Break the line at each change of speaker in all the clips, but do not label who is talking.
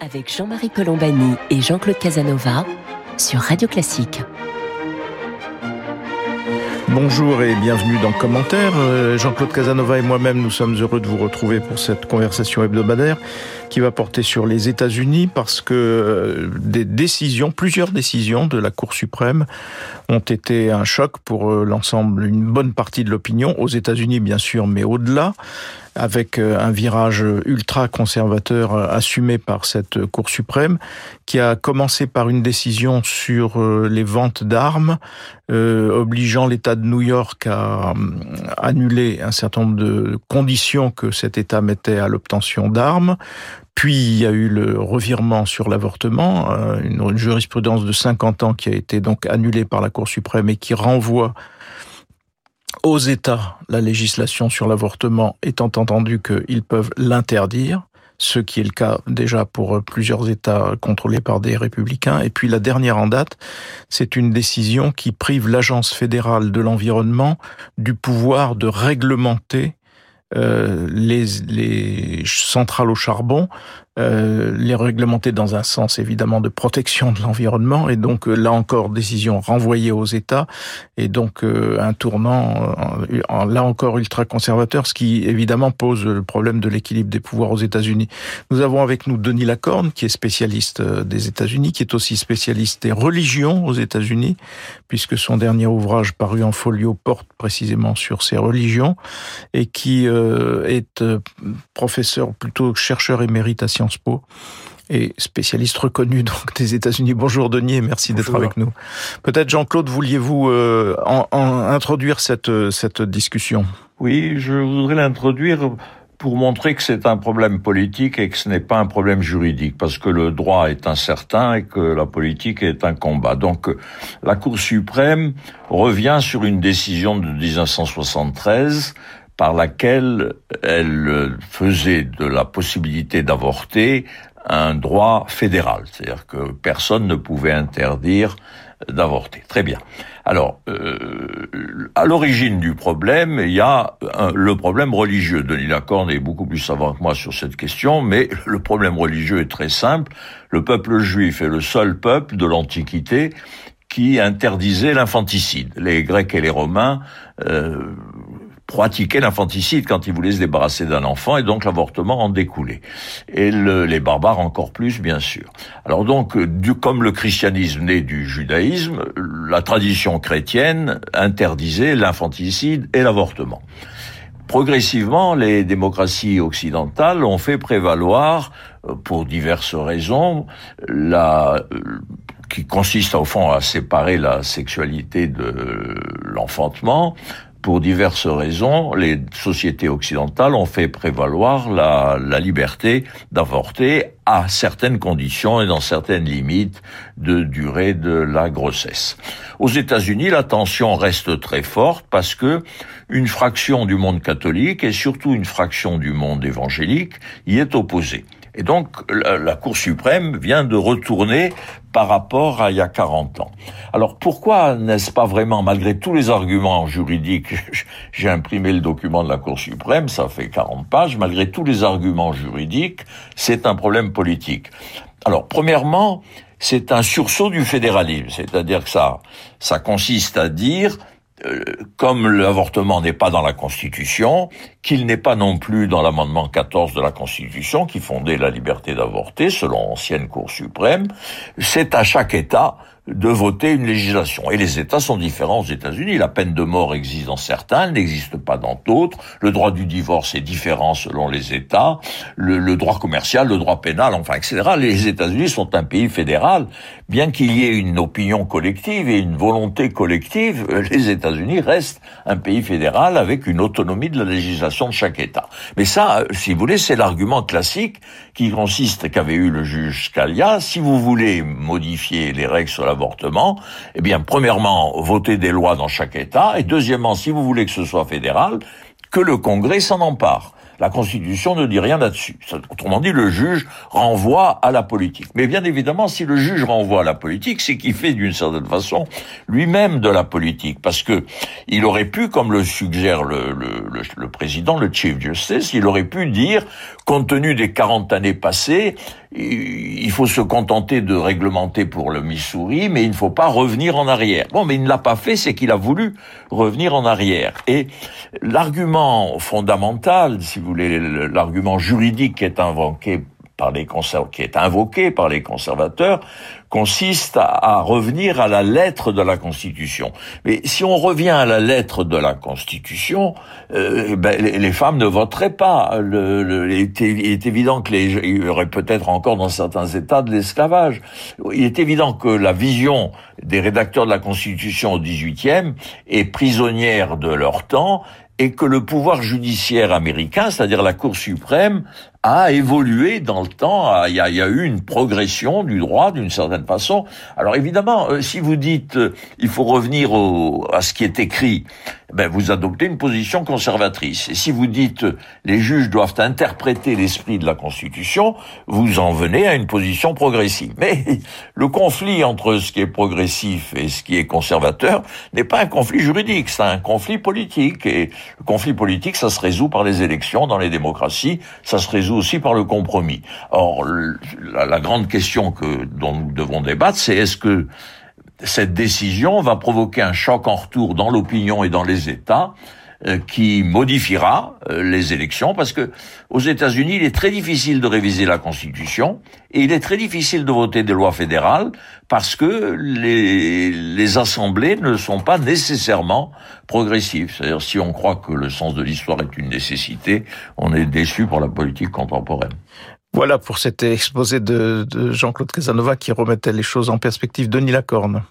avec Jean-Marie Colombani et Jean-Claude Casanova sur Radio Classique.
Bonjour et bienvenue dans Commentaire. Euh, Jean-Claude Casanova et moi-même, nous sommes heureux de vous retrouver pour cette conversation hebdomadaire qui va porter sur les États-Unis parce que euh, des décisions, plusieurs décisions de la Cour suprême ont été un choc pour euh, l'ensemble, une bonne partie de l'opinion, aux États-Unis bien sûr, mais au-delà avec euh, un virage ultra conservateur assumé par cette Cour suprême, qui a commencé par une décision sur les ventes d'armes, obligeant l'État de New York à annuler un certain nombre de conditions que cet État mettait à l'obtention d'armes, puis il y a eu le revirement sur l'avortement, euh, une, jurisprudence de 50 ans qui a été donc annulée par la Cour suprême et qui renvoie aux États la législation sur l'avortement, étant entendu qu'ils peuvent l'interdire, ce qui est le cas déjà pour plusieurs États contrôlés par des républicains. Et puis la dernière en date, c'est une décision qui prive l'Agence fédérale de l'environnement du pouvoir de réglementer euh, les centrales au charbon euh, les réglementer dans un sens évidemment de protection de l'environnement et donc euh, là encore décision renvoyée aux États et donc euh, un tournant là encore ultra conservateur, ce qui évidemment pose le problème de l'équilibre des pouvoirs aux États-Unis. Nous avons avec nous Denis Lacorne qui est spécialiste des États-Unis, qui est aussi spécialiste des religions aux États-Unis, puisque son dernier ouvrage paru en folio porte précisément sur ces religions et qui est professeur plutôt chercheur émérite à Sciences Po et spécialiste reconnu donc des États-Unis. Bonjour Denis et merci d'être avec nous. Peut-être Jean-Claude, vouliez-vous euh, introduire cette, cette discussion?
Oui, je voudrais l'introduire pour montrer que c'est un problème politique et que ce n'est pas un problème juridique, parce que le droit est incertain et que la politique est un combat. Donc la Cour suprême revient sur une décision de 1973 par laquelle elle faisait de la possibilité d'avorter un droit fédéral, c'est-à-dire que personne ne pouvait interdire d'avorter. Très bien. Alors, euh, à l'origine du problème, il y a le problème religieux. Denis Lacorne est beaucoup plus savant que moi sur cette question, mais le problème religieux est très simple. Le peuple juif est le seul peuple de l'Antiquité qui interdisait l'infanticide. Les Grecs et les Romains euh, pratiquaient l'infanticide quand ils voulaient se débarrasser d'un enfant et donc l'avortement en découlait. Et les barbares encore plus, bien sûr. Alors donc, du, comme le christianisme naît du judaïsme, la tradition chrétienne interdisait l'infanticide et l'avortement. Progressivement, les démocraties occidentales ont fait prévaloir, euh, pour diverses raisons, la euh, qui consiste au fond à séparer la sexualité de l'enfantement, pour diverses raisons, les sociétés occidentales ont fait prévaloir la, liberté d'avorter à certaines conditions et dans certaines limites de durée de la grossesse. Aux États-Unis, la tension reste très forte parce que une fraction du monde catholique et surtout une fraction du monde évangélique y est opposée. Et donc, la, Cour suprême vient de retourner par rapport à il y a 40 ans. Alors, pourquoi n'est-ce pas vraiment, malgré tous les arguments juridiques, j'ai imprimé le document de la Cour suprême, ça fait 40 pages, malgré tous les arguments juridiques, c'est un problème politique. Alors, premièrement, c'est un sursaut du fédéralisme, c'est-à-dire que ça, ça consiste à dire comme l'avortement n'est pas dans la Constitution, qu'il n'est pas non plus dans l'amendement 14 de la Constitution qui fondait la liberté d'avorter, selon ancienne Cour suprême, c'est à chaque État de voter une législation. Et les États sont différents aux États-Unis. La peine de mort existe dans certains, elle n'existe pas dans d'autres. Le droit du divorce est différent selon les États. Le, droit commercial, le droit pénal, enfin, etc. Les États-Unis sont un pays fédéral. Bien qu'il y ait une opinion collective et une volonté collective, les États-Unis restent un pays fédéral avec une autonomie de la législation de chaque État. Mais ça, si vous voulez, c'est l'argument classique qui consiste, qu'avait eu le juge Scalia, si vous voulez modifier les règles sur l'avortement, eh bien, premièrement, votez des lois dans chaque État, et deuxièmement, si vous voulez que ce soit fédéral, que le Congrès s'en empare. La Constitution ne dit rien là-dessus. Autrement dit, le juge renvoie à la politique. Mais bien évidemment, si le juge renvoie à la politique, c'est qu'il fait d'une certaine façon lui-même de la politique, parce que il aurait pu, comme le suggère le, le, le, président, le Chief Justice, il aurait pu dire, compte tenu des 40 années passées, il faut se contenter de réglementer pour le Missouri, mais il ne faut pas revenir en arrière. Bon, mais il ne l'a pas fait, c'est qu'il a voulu revenir en arrière. Et l'argument fondamental, si vous l'argument juridique qui est invoqué par les conservateurs, consiste à, revenir à la lettre de la Constitution. Mais si on revient à la lettre de la Constitution, euh, ben, les, femmes ne voteraient pas. Il, est, évident que il y aurait peut-être encore dans certains États de l'esclavage. Il est évident que la vision des rédacteurs de la Constitution au XVIIIe est prisonnière de leur temps et que le pouvoir judiciaire américain, c'est-à-dire la Cour suprême, a évolué dans le temps. Il y a, il y a eu une progression du droit d'une certaine façon. Alors évidemment, euh, si vous dites euh, il faut revenir au, à ce qui est écrit, ben vous adoptez une position conservatrice. Et si vous dites les juges doivent interpréter l'esprit de la Constitution, vous en venez à une position progressive. Mais le conflit entre ce qui est progressif et ce qui est conservateur n'est pas un conflit juridique, c'est un conflit politique. Et le conflit politique, ça se résout par les élections dans les démocraties, ça se résout aussi par le compromis. Or, la, la grande question que dont nous devons débattre, c'est est-ce que cette décision va provoquer un choc en retour dans l'opinion et dans les États qui modifiera euh, les élections parce que aux États-Unis, il est très difficile de réviser la Constitution et il est très difficile de voter des lois fédérales parce que les, les assemblées ne sont pas nécessairement progressives. C'est-à-dire si on croit que le sens de l'histoire est une nécessité, on est déçu pour la politique contemporaine.
Voilà pour cet exposé de, de Jean-Claude Casanova qui remettait les choses en perspective. Denis Lacorne.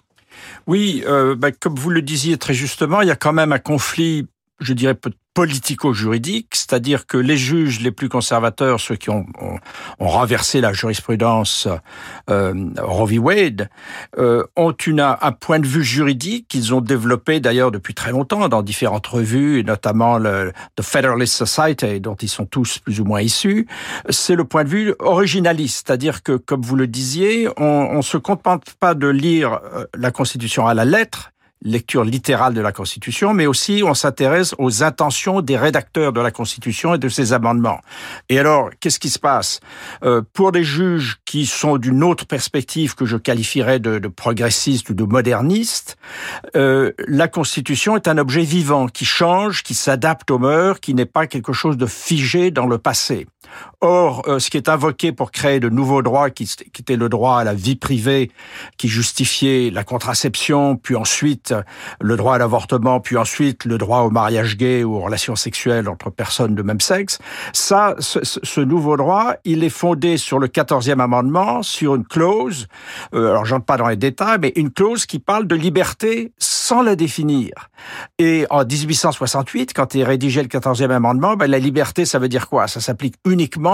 Oui, euh, bah, comme vous le disiez très justement, il y a quand même un conflit je dirais politico-juridique, c'est-à-dire que les juges les plus conservateurs, ceux qui ont, ont, renversé la jurisprudence euh, Roe v. Wade, euh, ont une, un point de vue juridique qu'ils ont développé d'ailleurs depuis très longtemps dans différentes revues, et notamment le The Federalist Society, dont ils sont tous plus ou moins issus. C'est le point de vue originaliste, c'est-à-dire que, comme vous le disiez, on ne se contente pas de lire euh, la Constitution à la lettre, lecture littérale de la Constitution, mais aussi on s'intéresse aux intentions des rédacteurs de la Constitution et de ses amendements. Et alors, qu'est-ce qui se passe? Euh, Pour des juges qui sont d'une autre perspective que je qualifierais de, de progressiste ou de moderniste, euh, la Constitution est un objet vivant qui change, qui s'adapte aux mœurs, qui n'est pas quelque chose de figé dans le passé. Or, euh, ce qui est invoqué pour créer de nouveaux droits, qui, était le droit à la vie privée, qui justifiait la contraception, puis ensuite le droit à l'avortement, puis ensuite le droit au mariage gay ou aux relations sexuelles entre personnes de même sexe, ça, ce, ce nouveau droit, il est fondé sur le 14e amendement, sur une clause, euh, alors j'entre pas dans les détails, mais une clause qui parle de liberté sans la définir. Et en 1868, quand est rédigé le 14e amendement, ben, la liberté, ça veut dire quoi? Ça s'applique uniquement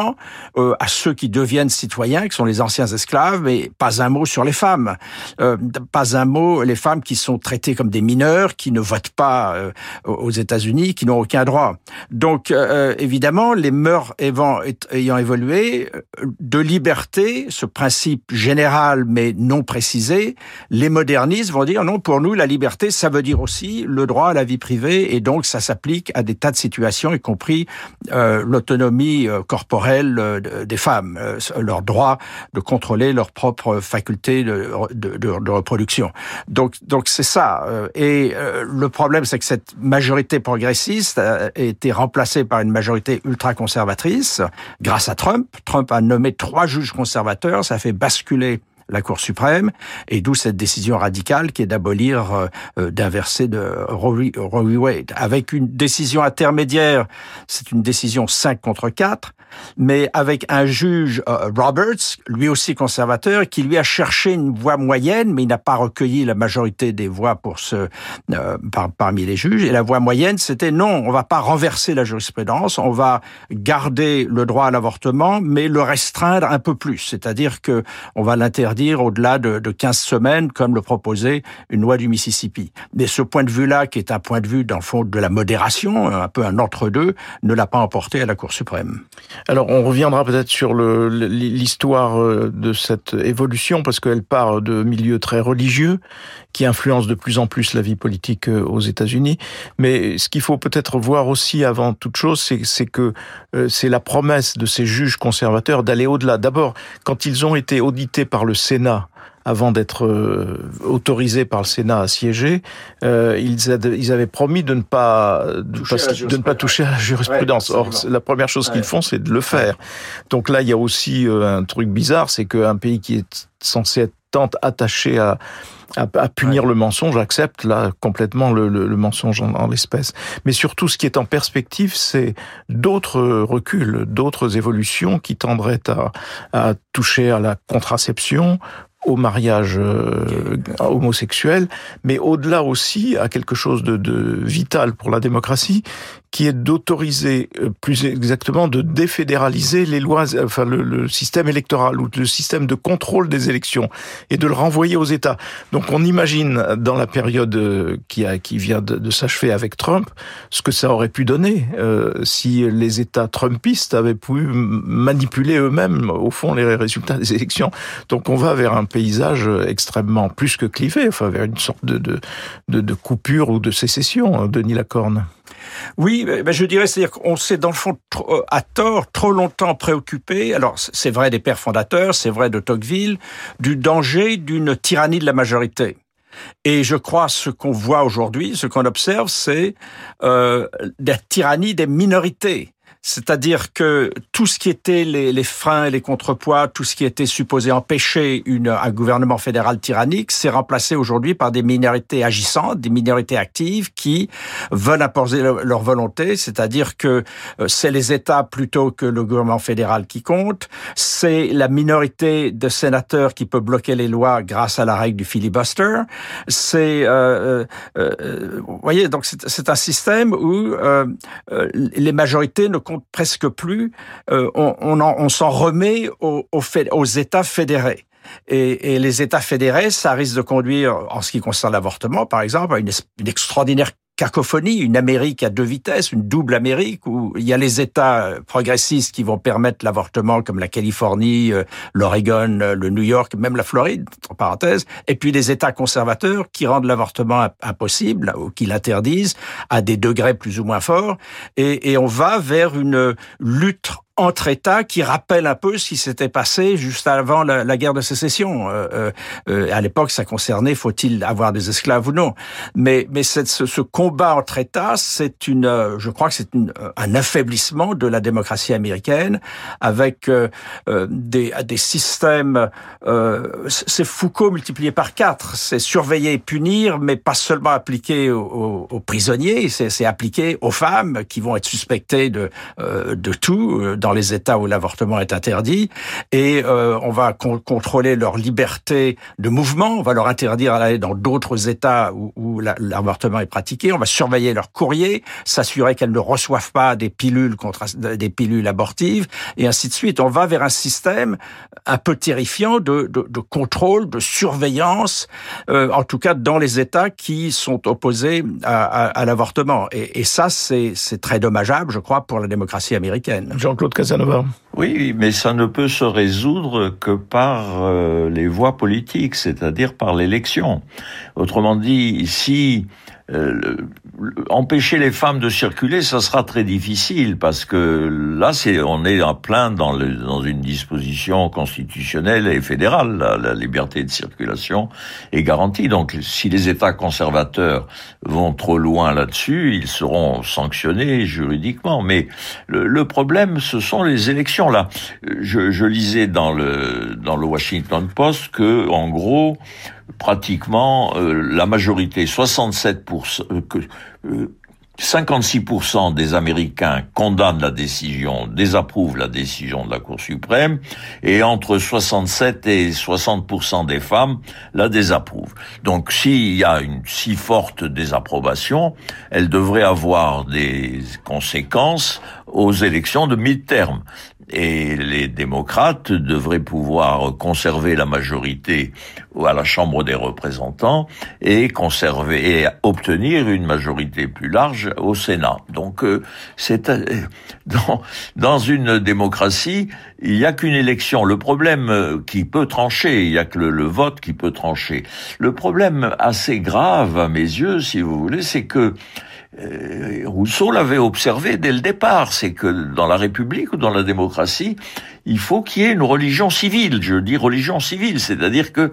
euh, à ceux qui deviennent citoyens, qui sont les anciens esclaves, mais pas un mot sur les femmes. Euh, pas un mot, les femmes qui sont traitées comme des mineurs, qui ne votent pas euh, aux États-Unis, qui n'ont aucun droit. Donc, euh, évidemment, les mœurs ayant évolué, de liberté, ce principe général mais non précisé, les modernistes vont dire non, pour nous, la liberté, ça veut dire aussi le droit à la vie privée, et donc ça s'applique à des tas de situations, y compris euh, l'autonomie euh, corporelle euh, des femmes, leur droit de contrôler leurs propres facultés de, reproduction. Donc, donc c'est ça. Et le problème, c'est que cette majorité progressiste a été remplacée par une majorité ultra-conservatrice grâce à Trump. Trump a nommé trois juges conservateurs, ça a fait basculer la Cour suprême, et d'où cette décision radicale qui est d'abolir, euh, euh, d'inverser de Roe v. Wade. Avec une décision intermédiaire, c'est une décision 5 contre 4, mais avec un juge, euh, Roberts, lui aussi conservateur, qui lui a cherché une voie moyenne, mais il n'a pas recueilli la majorité des voix pour ce, par, parmi les juges. Et la voie moyenne, c'était non, on va pas renverser la jurisprudence, on va garder le droit à l'avortement, mais le restreindre un peu plus. C'est-à-dire que on va l'interdire interdire au-delà de, de 15 semaines, comme le proposait une loi du Mississippi. Mais ce point de vue-là, qui est un point de vue, dans le fond, de la modération, un peu un entre-deux, ne l'a pas emporté à la Cour suprême.
Alors, on reviendra peut-être sur l'histoire euh, de cette évolution, parce qu'elle part de milieux très religieux, qui influencent de plus en plus la vie politique euh, aux États-Unis. Mais ce qu'il faut peut-être voir aussi avant toute chose, c'est que euh, c'est la promesse de ces juges conservateurs d'aller au-delà. D'abord, quand ils ont été audités par le Sénat, avant d'être euh, autorisés par le Sénat à siéger, euh, ils, ils, avaient promis de ne pas de, de, ne pas toucher à la jurisprudence. Or, la première chose qu'ils font, c'est de le faire. Donc là, il y a aussi euh, un truc bizarre, c'est qu'un pays qui est censé être tant attaché à, à, à punir le mensonge, accepte là complètement le, le, le mensonge en, en l'espèce. Mais surtout, ce qui est en perspective, c'est d'autres reculs, d'autres évolutions qui tendraient à, à toucher à la contraception, au mariage euh, homosexuel, mais au-delà aussi à quelque chose de, de, vital pour la démocratie, qui est d'autoriser, euh, plus exactement, de défédéraliser les lois, enfin le, le, système électoral ou le système de contrôle des élections et de le renvoyer aux États. Donc on imagine dans la période euh, qui, a, qui vient de, de s'achever avec Trump, ce que ça aurait pu donner euh, si les États trumpistes avaient pu manipuler eux-mêmes, au fond, les résultats des élections. Donc on va vers un paysage extrêmement plus que clivé, enfin vers une sorte de, de, de, coupure ou de sécession, hein, Denis Lacorne.
Oui, ben je dirais, c'est-à-dire qu'on s'est dans le fond trop, à tort trop longtemps préoccupé. Alors c'est vrai des pères fondateurs, c'est vrai de Tocqueville, du danger d'une tyrannie de la majorité. Et je crois ce qu'on voit aujourd'hui, ce qu'on observe, c'est euh, la tyrannie des minorités. C'est-à-dire que tout ce qui était les, les, freins et les contrepoids, tout ce qui était supposé empêcher une, un gouvernement fédéral tyrannique, s'est remplacé aujourd'hui par des minorités agissantes, des minorités actives qui veulent imposer leur volonté. C'est-à-dire que euh, c'est les États plutôt que le gouvernement fédéral qui compte. C'est la minorité de sénateurs qui peut bloquer les lois grâce à la règle du filibuster. C'est, euh, euh, euh vous voyez, donc c'est un système où euh, les majorités ne comptent presque plus, euh, on, on, s'en remet aux, États fédérés. Et, les États fédérés, ça risque de conduire, en ce qui concerne l'avortement, par exemple, à une extraordinaire cacophonie, une Amérique à deux vitesses, une double Amérique où il y a les États progressistes qui vont permettre l'avortement comme la Californie, euh, l'Oregon, euh, le New York, même la Floride, entre parenthèses, et puis les États conservateurs qui rendent l'avortement impossible ou qui l'interdisent à des degrés plus ou moins forts. Et on va vers une lutte entre États qui rappelle un peu ce qui s'était passé juste avant la, guerre de sécession. Euh, euh, euh à l'époque, ça concernait faut-il avoir des esclaves ou non. Mais, mais ce, ce, combat entre États, c'est une, euh, je crois que c'est un affaiblissement de la démocratie américaine avec euh, des, des systèmes. c'est Foucault multiplié par quatre. C'est surveiller et punir, mais pas seulement appliqué aux, aux prisonniers. C'est appliqué aux femmes qui vont être suspectées de, de tout dans les États où l'avortement est interdit, et euh, on va con contrôler leur liberté de mouvement, on va leur interdire d'aller dans d'autres États où, l'avortement est pratiqué, on va surveiller leur courrier, s'assurer qu'elles ne reçoivent pas des pilules des pilules abortives, et ainsi de suite. On va vers un système un peu terrifiant de, contrôle, de surveillance, euh, en tout cas dans les États qui sont opposés à l'avortement. Et, et ça, c'est très dommageable, je crois, pour la démocratie américaine.
Jean-Claude
Oui, mais ça ne peut se résoudre que par euh, les voies politiques, c'est-à-dire par l'élection. Autrement dit, si euh, empêcher les femmes de circuler, ça sera très difficile parce que là, c'est on est en plein dans, le, dans une disposition constitutionnelle et fédérale. La, liberté de circulation est garantie. Donc, si les États conservateurs vont trop loin là-dessus, ils seront sanctionnés juridiquement. Mais le, le, problème, ce sont les élections. Là, je, je lisais dans le dans le Washington Post que, en gros, pratiquement euh, la majorité, 67%, euh, que, euh, 56% des Américains condamnent la décision, désapprouvent la décision de la Cour suprême, et entre 67 et 60% des femmes la désapprouvent. Donc s'il y a une si forte désapprobation, elle devrait avoir des conséquences aux élections de mi-terme. Et les démocrates devraient pouvoir conserver la majorité à la Chambre des représentants et conserver et obtenir une majorité plus large au Sénat. Donc euh, c'est euh, dans une démocratie, il n'y a qu'une élection. Le problème euh, qui peut trancher, il n'y a que le, vote qui peut trancher. Le problème assez grave à mes yeux, si vous voulez, c'est que Rousseau l'avait observé dès le départ, c'est que dans la République ou dans la démocratie, il faut qu'il y ait une religion civile. Je dis religion civile, c'est-à-dire que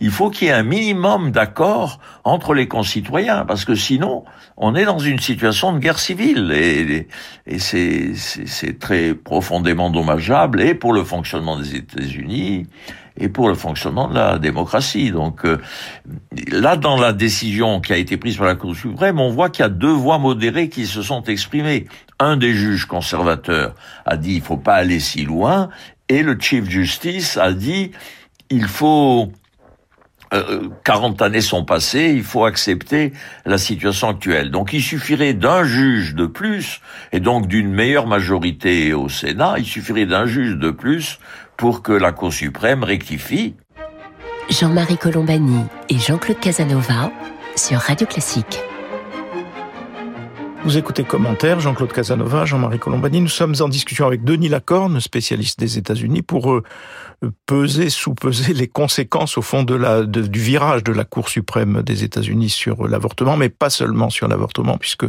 il faut qu'il y ait un minimum d'accord entre les concitoyens, parce que sinon, on est dans une situation de guerre civile, et, et c'est très profondément dommageable, et pour le fonctionnement des États-Unis, et pour le fonctionnement de la démocratie. Donc euh, là, dans la décision qui a été prise par la Cour suprême, on voit qu'il y a deux voix modérées qui se sont exprimées. Un des juges conservateurs a dit il faut pas aller si loin, et le Chief Justice a dit il faut 40 euh, années sont passées, il faut accepter la situation actuelle. Donc il suffirait d'un juge de plus, et donc d'une meilleure majorité au Sénat, il suffirait d'un juge de plus pour que la Cour suprême rectifie.
Jean-Marie Colombani et Jean-Claude Casanova sur Radio Classique.
Vous écoutez Commentaire, Jean-Claude Casanova, Jean-Marie Colombani. Nous sommes en discussion avec Denis Lacorne, spécialiste des États-Unis, pour euh, peser, sous-peser les conséquences au fond de la, du virage de la Cour suprême des États-Unis sur l'avortement, mais pas seulement sur l'avortement, puisque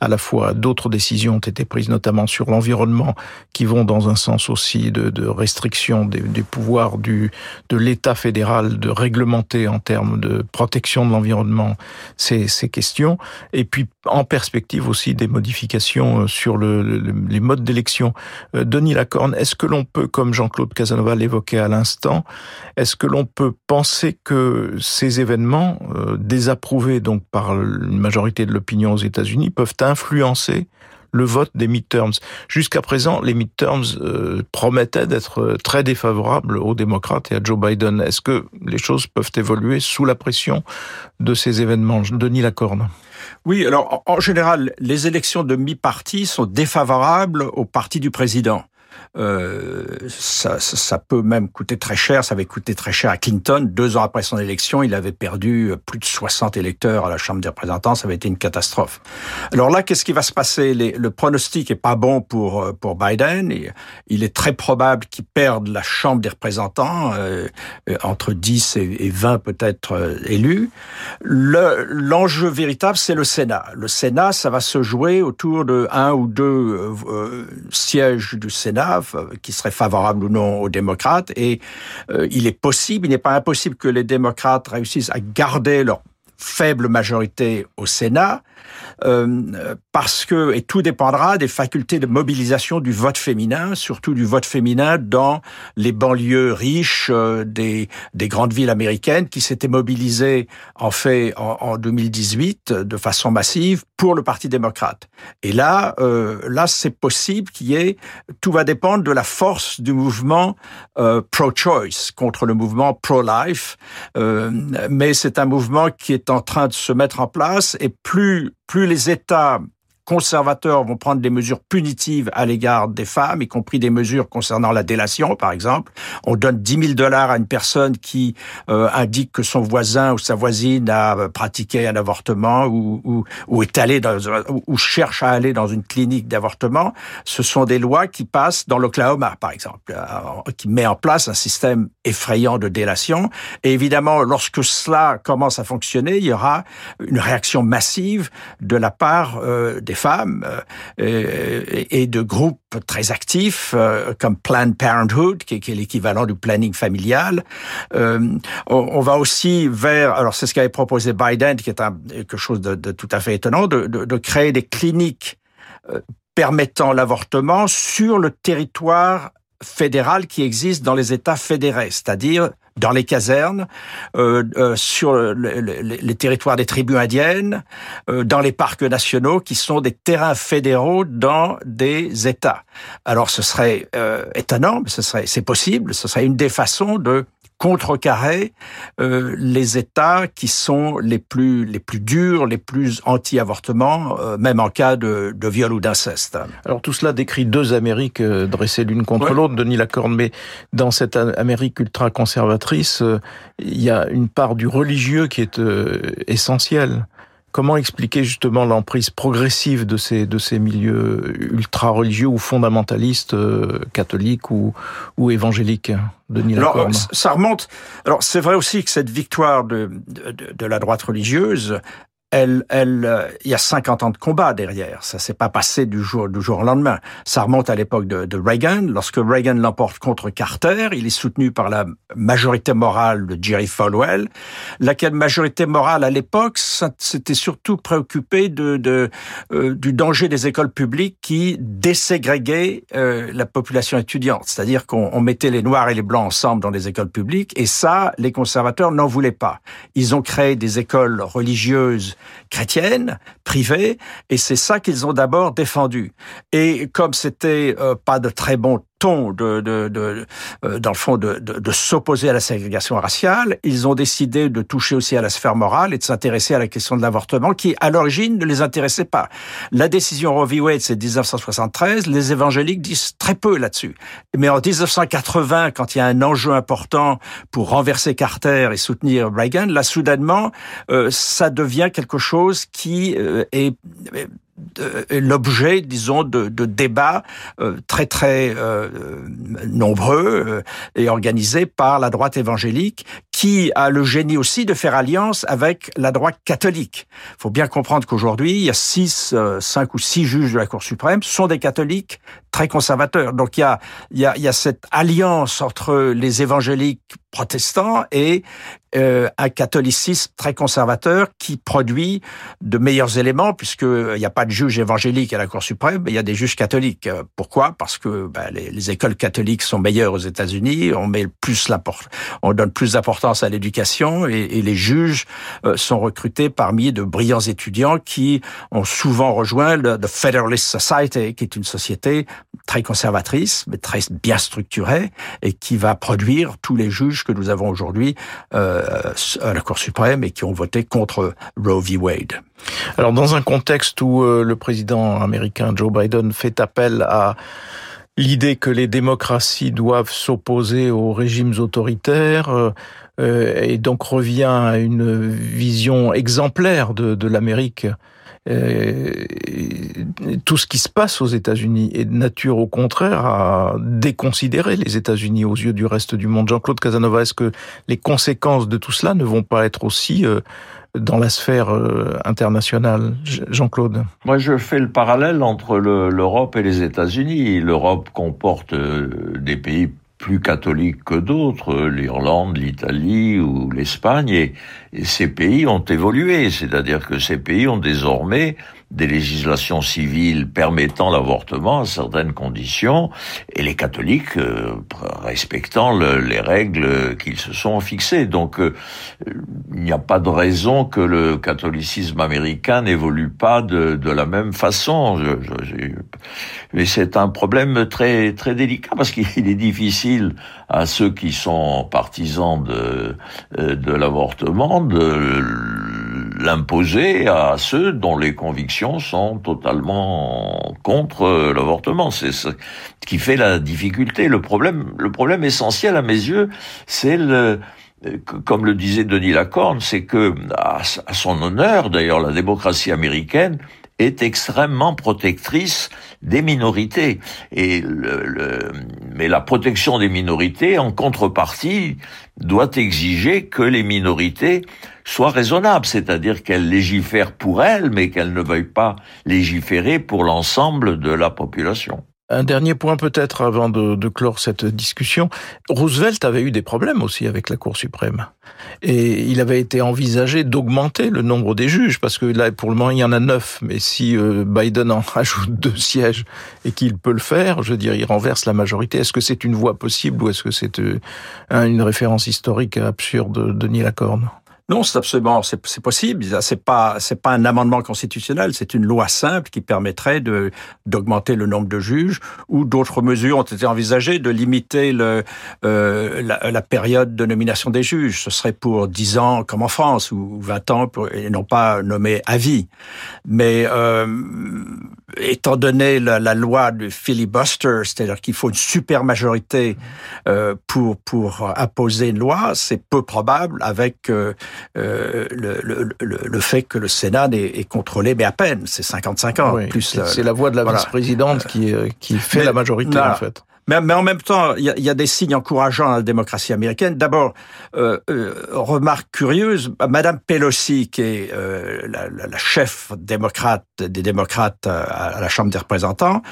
à la fois d'autres décisions ont été prises, notamment sur l'environnement, qui vont dans un sens aussi de, restriction des, des, pouvoirs du, de l'État fédéral de réglementer en termes de protection de l'environnement ces, ces questions, et puis en perspective aussi des modifications euh, sur le, les modes d'élection. Euh, Denis Lacorne, est-ce que l'on peut, comme Jean-Claude Casanova l'évoquait, à l'instant, est-ce que l'on peut penser que ces événements, euh, désapprouvés donc par une majorité de l'opinion aux États-Unis, peuvent influencer le vote des midterms? Jusqu'à présent, les midterms euh, promettaient d'être très défavorables aux démocrates et à Joe Biden. Est-ce que les choses peuvent évoluer sous la pression de ces événements? Denis Lacorne.
Oui, alors en général, les élections de mi-parti sont défavorables au parti du président. Euh, ça, peut même coûter très cher. Ça avait coûté très cher à Clinton. Deux ans après son élection, il avait perdu plus de 60 électeurs à la Chambre des représentants. Ça avait été une catastrophe. Alors là, qu'est-ce qui va se passer? Le pronostic est pas bon pour euh, pour Biden. Il est très probable qu'il perde la Chambre des représentants, euh, euh entre 10 et, 20 peut-être euh, élus. L'enjeu véritable, c'est le Sénat. Le Sénat, ça va se jouer autour de un ou deux sièges du Sénat euh, qui serait favorable ou non aux démocrates. Et euh, il est possible, il n'est pas impossible que les démocrates réussissent à garder leur faible majorité au Sénat, euh, parce que, et tout dépendra des facultés de mobilisation du vote féminin, surtout du vote féminin dans les banlieues riches euh, des, des grandes villes américaines qui s'étaient mobilisées en fait en, en, 2018 de façon massive pour le Parti démocrate. Et là, euh, là c'est possible qu'il y ait, tout va dépendre de la force du mouvement euh, pro-choice contre le mouvement pro-life, euh, mais c'est un mouvement qui est en train de se mettre en place et plus plus les États conservateurs vont prendre des mesures punitives à l'égard des femmes, y compris des mesures concernant la délation, par exemple. On donne 10 000 dollars à une personne qui euh, indique que son voisin ou sa voisine a euh, pratiqué un avortement ou, ou, ou est allé dans, ou cherche à aller dans une clinique d'avortement. Ce sont des lois qui passent dans l'Oklahoma, par exemple, euh, qui met en place un système effrayant de délation. Et évidemment, lorsque cela commence à fonctionner, il y aura une réaction massive de la part des femmes euh, et de groupes très actifs euh, comme Planned Parenthood, qui est, l'équivalent du planning familial. Euh, on, va aussi vers, alors c'est ce qu'avait proposé Biden, qui est quelque chose de, tout à fait étonnant, de créer des cliniques permettant l'avortement sur le territoire fédéral qui existe dans les États fédérés, c'est-à-dire dans les casernes, euh, euh, sur les territoires des tribus indiennes, euh, dans les parcs nationaux, qui sont des terrains fédéraux dans des États. Alors ce serait étonnant, mais ce serait, c'est possible, ce serait une des façons de contrecarrer euh, les États qui sont les plus les plus durs, les plus anti-avortement, euh, même en cas de, de viol ou d'inceste.
Alors tout cela décrit deux Amériques euh, dressées l'une contre l'autre, Denis Lacorne, mais dans cette Amérique ultra-conservatrice, il y a une part du religieux qui est essentielle. Comment expliquer justement l'emprise progressive de ces, de ces milieux ultra-religieux ou fondamentalistes, euh, catholiques ou, ou évangéliques Denis
Alors, ça remonte. Alors, c'est vrai aussi que cette victoire de, de, de la droite religieuse elle, elle, euh, il y a 50 ans de combat derrière. Ça s'est pas passé du jour, du jour au lendemain. Ça remonte à l'époque de, de, Reagan. Lorsque Reagan l'emporte contre Carter, il est soutenu par la majorité morale de Jerry Falwell, laquelle majorité morale à l'époque s'était surtout préoccupée de, de euh, du danger des écoles publiques qui déségrégaient euh, la population étudiante. C'est-à-dire qu'on mettait les noirs et les blancs ensemble dans les écoles publiques, et ça, les conservateurs n'en voulaient pas. Ils ont créé des écoles religieuses chrétienne, privée, et c'est ça qu'ils ont d'abord défendu. Et comme c'était euh, pas de très bon de, de, de euh, dans le fond, de, de, s'opposer à la ségrégation raciale, ils ont décidé de toucher aussi à la sphère morale et de s'intéresser à la question de l'avortement, qui à l'origine ne les intéressait pas. La décision Roe v. Wade, c'est 1973. Les évangéliques disent très peu là-dessus. Mais en 1980, quand il y a un enjeu important pour renverser Carter et soutenir Reagan, là, soudainement, euh, ça devient quelque chose qui euh, est l'objet, disons, de, de débats euh, très très euh, nombreux euh, et organisés par la droite évangélique, qui a le génie aussi de faire alliance avec la droite catholique. Il faut bien comprendre qu'aujourd'hui, il y a six, cinq ou six juges de la Cour suprême, sont des catholiques très conservateurs. Donc il y a, il y a, il y a cette alliance entre les évangéliques protestants et euh, un catholicisme très conservateur qui produit de meilleurs éléments, puisqu'il n'y a pas de juge évangélique à la Cour suprême, mais il y a des juges catholiques. Pourquoi? Parce que ben, les, les, écoles catholiques sont meilleures aux États-Unis, on met plus on donne plus d'importance à l'éducation, et, les juges euh, sont recrutés parmi de brillants étudiants qui ont souvent rejoint le Federalist Society, qui est une société très conservatrice, mais très bien structurée, et qui va produire tous les juges que nous avons aujourd'hui euh, à la Cour suprême et qui ont voté contre Roe v. Wade.
Alors, dans un contexte où euh, le président américain Joe Biden fait appel à l'idée que les démocraties doivent s'opposer aux régimes autoritaires, euh, et donc revient à une vision exemplaire de, de l'Amérique euh, tout ce qui se passe aux États-Unis est de nature, au contraire, à déconsidérer les États-Unis aux yeux du reste du monde. Jean-Claude Casanova, est-ce que les conséquences de tout cela ne vont pas être aussi euh, dans la sphère euh, internationale, Jean-Claude?
Moi, je fais le parallèle entre l'Europe et les États-Unis. L'Europe comporte des pays plus catholiques que d'autres, l'Irlande, l'Italie ou l'Espagne, et, ces pays ont évolué, c'est-à-dire que ces pays ont désormais des législations civiles permettant l'avortement à certaines conditions, et les catholiques euh, respectant les règles qu'ils se sont fixées. Donc euh, il n'y a pas de raison que le catholicisme américain n'évolue pas de, la même façon. mais c'est un problème très très délicat parce qu'il est difficile à ceux qui sont partisans de, euh, de l'avortement de l'imposer à ceux dont les convictions sont totalement contre l'avortement. C'est ce qui fait la difficulté. Le problème, le problème essentiel à mes yeux, c'est le, comme le disait Denis Lacorne, c'est que, à son honneur, d'ailleurs, la démocratie américaine est extrêmement protectrice des minorités. Et le, mais la protection des minorités, en contrepartie, doit exiger que les minorités soient raisonnables, c'est-à-dire qu'elles légifèrent pour elles, mais qu'elles ne veuillent pas légiférer pour l'ensemble de la population.
Un dernier point peut-être avant de, de, clore cette discussion. Roosevelt avait eu des problèmes aussi avec la Cour suprême. Et il avait été envisagé d'augmenter le nombre des juges, parce que là, pour le moment, il y en a neuf. Mais si euh, Biden en ajoute deux sièges et qu'il peut le faire, je veux dire, il renverse la majorité. Est-ce que c'est une voie possible ou est-ce que c'est euh, une référence historique absurde de Denis Lacorne?
Non, c'est absolument, c'est possible. C'est pas, c'est pas un amendement constitutionnel, c'est une loi simple qui permettrait de d'augmenter le nombre de juges ou d'autres mesures ont été envisagées de limiter le euh, la, la, période de nomination des juges. Ce serait pour 10 ans comme en France ou 20 ans pour, et non pas nommé à vie. Mais euh, étant donné la, la, loi du filibuster, c'est-à-dire qu'il faut une super majorité euh, pour pour imposer une loi, c'est peu probable avec euh, le, le, le, fait que le Sénat est, contrôlé, mais à peine, c'est 55 ans.
plus c'est la voix de la vice-présidente qui, euh, qui fait la majorité, en fait.
Mais, mais, en même temps, il y, y a, des signes encourageants à la démocratie américaine. D'abord, euh, euh, remarque curieuse, Madame Pelosi, qui est euh, la, la, chef démocrate des démocrates à, la Chambre des représentants,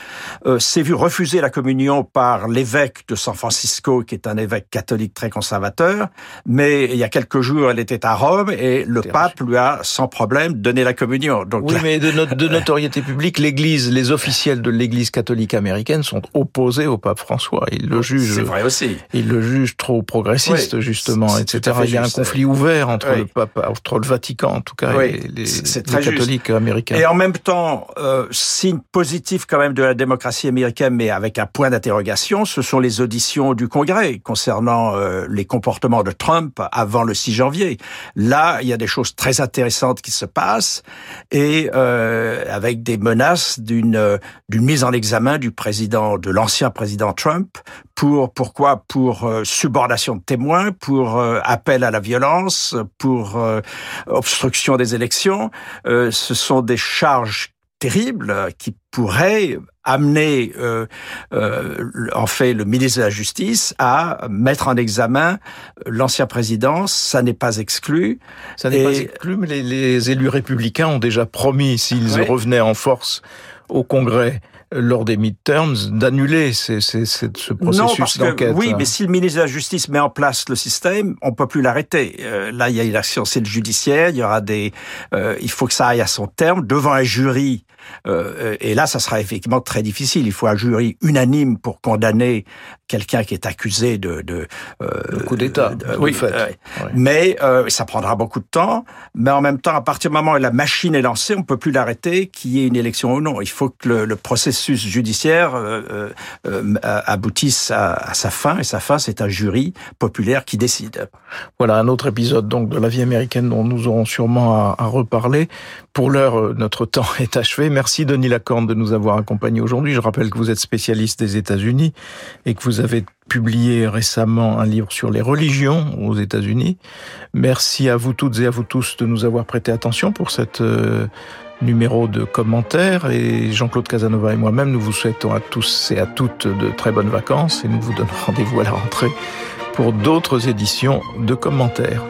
euh, s'est vue refuser la communion par l'évêque de San Francisco, qui est un évêque catholique très conservateur. Mais il y a quelques jours, elle était à Rome et le pape lui a sans problème donné la communion.
Donc, oui, mais de, de notoriété publique, l'Église, les officiels de l'Église catholique américaine sont opposés au pape François. Il le juge.
C'est vrai aussi.
Il le juge trop progressiste, justement, etc. Il y a un conflit ouvert entre le pape, entre le Vatican, en tout cas, et les, les catholiques américains.
Et en même temps, euh, signe positif quand même de la démocratie américaine, mais avec un point d'interrogation, ce sont les auditions du Congrès concernant euh, les comportements de Trump avant le 6 janvier. Là, il y a des choses très intéressantes qui se passent et euh, avec des menaces d'une euh, d'une mise en examen du président, de l'ancien président Trump pour pourquoi? Pour euh, subordination de témoins, pour euh, appel à la violence, pour euh, obstruction des élections. ce sont des charges terribles qui pourraient amener en fait le ministre de la Justice à mettre en examen l'ancien président. Ça n'est pas exclu.
Ça n'est pas exclu, mais les, élus républicains ont déjà promis, s'ils revenaient en force au Congrès, lors des midterms d'annuler ce processus d'enquête.
Oui, mais si le ministre de la Justice met en place le système, on peut plus l'arrêter. Euh, là, il y a une action, c'est le judiciaire. Il y aura des, euh, il faut que ça aille à son terme devant un jury euh, et là, ça sera effectivement très difficile. Il faut un jury unanime pour condamner quelqu'un qui est accusé de, de,
euh, coup d'État.
Oui, fait. mais euh, ça prendra beaucoup de temps. Mais en même temps, à partir du moment où la machine est lancée, on peut plus l'arrêter, qu'il y ait une élection ou non. Il faut que le, le processus judiciaire euh, euh, aboutisse à, à, sa fin. Et sa fin, c'est un jury populaire qui décide.
Voilà un autre épisode donc de la vie américaine dont nous aurons sûrement à, à reparler. Pour l'heure, notre temps est achevé. Merci Denis Lacorne de nous avoir accompagnés aujourd'hui. Je rappelle que vous êtes spécialiste des États-Unis et que vous avez publié récemment un livre sur les religions aux États-Unis. Merci à vous toutes et à vous tous de nous avoir prêté attention pour cette euh, numéro de commentaires et Jean-Claude Casanova et moi-même nous vous souhaitons à tous et à toutes de très bonnes vacances et nous vous donnons rendez-vous à la rentrée pour d'autres éditions de commentaires.